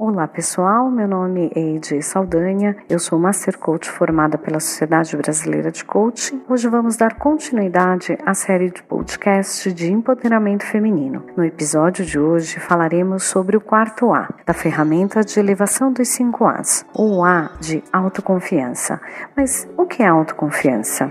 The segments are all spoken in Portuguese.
Olá pessoal, meu nome é Eide Saldanha, eu sou Master Coach formada pela Sociedade Brasileira de Coaching. Hoje vamos dar continuidade à série de podcast de empoderamento feminino. No episódio de hoje falaremos sobre o quarto A, da ferramenta de elevação dos cinco As, o A de autoconfiança. Mas o que é autoconfiança?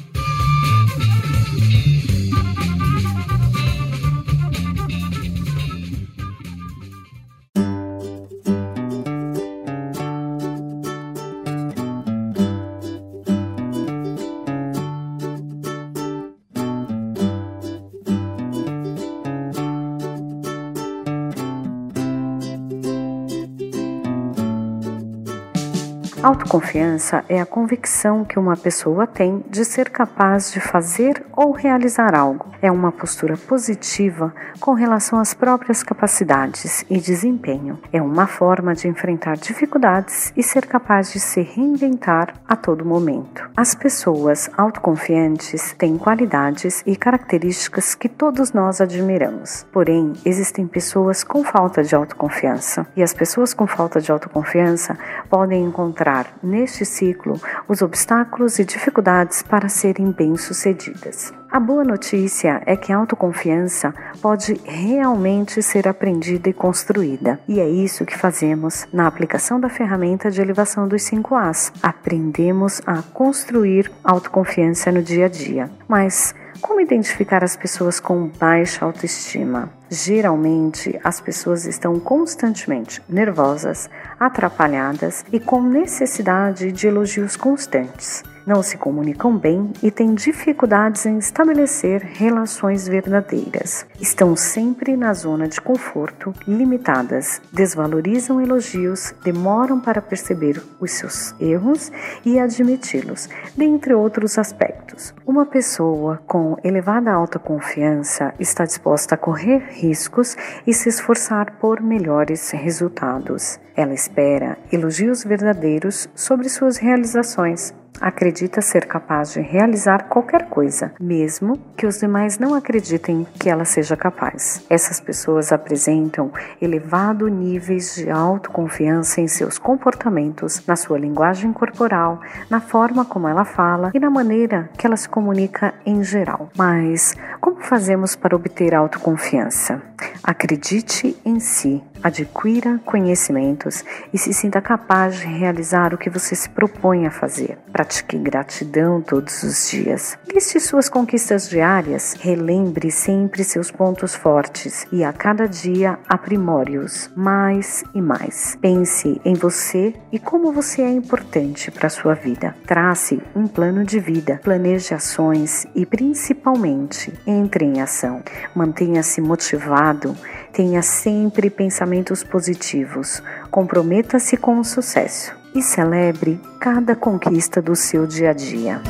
Autoconfiança é a convicção que uma pessoa tem de ser capaz de fazer ou realizar algo. É uma postura positiva com relação às próprias capacidades e desempenho. É uma forma de enfrentar dificuldades e ser capaz de se reinventar a todo momento. As pessoas autoconfiantes têm qualidades e características que todos nós admiramos. Porém, existem pessoas com falta de autoconfiança, e as pessoas com falta de autoconfiança podem encontrar neste ciclo os obstáculos e dificuldades para serem bem-sucedidas. A boa notícia é que a autoconfiança pode realmente ser aprendida e construída, e é isso que fazemos na aplicação da ferramenta de elevação dos 5 As. Aprendemos a construir autoconfiança no dia a dia. Mas como identificar as pessoas com baixa autoestima? Geralmente, as pessoas estão constantemente nervosas, atrapalhadas e com necessidade de elogios constantes não se comunicam bem e têm dificuldades em estabelecer relações verdadeiras. Estão sempre na zona de conforto, limitadas, desvalorizam elogios, demoram para perceber os seus erros e admiti-los, dentre outros aspectos. Uma pessoa com elevada autoconfiança está disposta a correr riscos e se esforçar por melhores resultados. Ela espera elogios verdadeiros sobre suas realizações acredita ser capaz de realizar qualquer coisa, mesmo que os demais não acreditem que ela seja capaz. Essas pessoas apresentam elevado níveis de autoconfiança em seus comportamentos, na sua linguagem corporal, na forma como ela fala e na maneira que ela se comunica em geral. Mas como fazemos para obter autoconfiança? Acredite em si, adquira conhecimentos e se sinta capaz de realizar o que você se propõe a fazer. Pratique gratidão todos os dias. Liste suas conquistas diárias, relembre sempre seus pontos fortes e a cada dia aprimore-os mais e mais. Pense em você e como você é importante para a sua vida. Trace um plano de vida, planeje ações e principalmente entre em ação. Mantenha-se motivado, tenha sempre pensamentos positivos, comprometa-se com o sucesso e celebre cada conquista do seu dia a dia.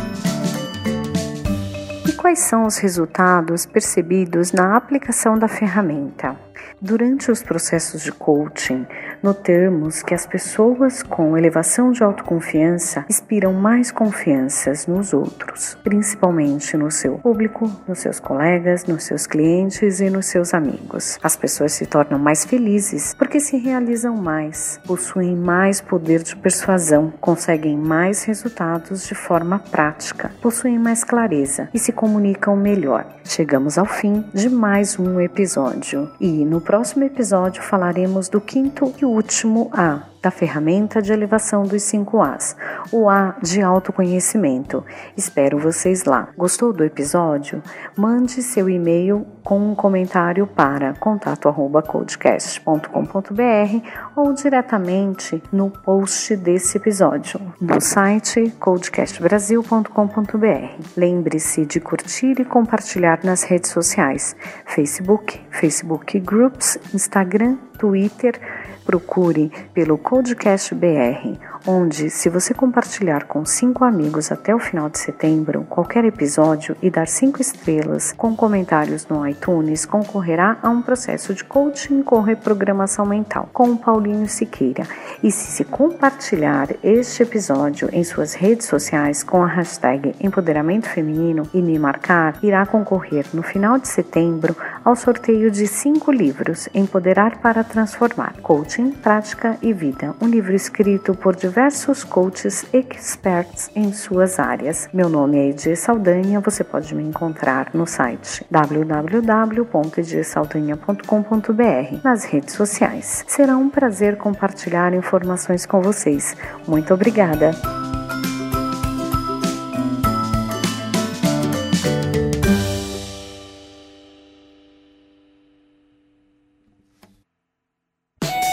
E quais são os resultados percebidos na aplicação da ferramenta? Durante os processos de coaching, notamos que as pessoas com elevação de autoconfiança inspiram mais confianças nos outros, principalmente no seu público, nos seus colegas, nos seus clientes e nos seus amigos. As pessoas se tornam mais felizes porque se realizam mais, possuem mais poder de persuasão, conseguem mais resultados de forma prática, possuem mais clareza e se comunicam melhor. Chegamos ao fim de mais um episódio e no próximo episódio falaremos do quinto e último A, da ferramenta de elevação dos 5 As, o A de autoconhecimento. Espero vocês lá. Gostou do episódio? Mande seu e-mail com um comentário para contato@codecast.com.br ou diretamente no post desse episódio no site codecastbrasil.com.br. Lembre-se de curtir e compartilhar nas redes sociais: Facebook, Facebook Groups, Instagram, Twitter procure pelo Codecast BR onde, se você compartilhar com cinco amigos até o final de setembro qualquer episódio e dar cinco estrelas com comentários no iTunes, concorrerá a um processo de coaching com reprogramação mental com o Paulinho Siqueira. E se se compartilhar este episódio em suas redes sociais com a hashtag Empoderamento Feminino e me marcar, irá concorrer no final de setembro ao sorteio de cinco livros Empoderar para Transformar, Coaching, Prática e Vida, um livro escrito por diversos coaches experts em suas áreas. Meu nome é Edir Saldanha, você pode me encontrar no site www.edirsaldanha.com.br, nas redes sociais. Será um prazer compartilhar informações com vocês. Muito obrigada!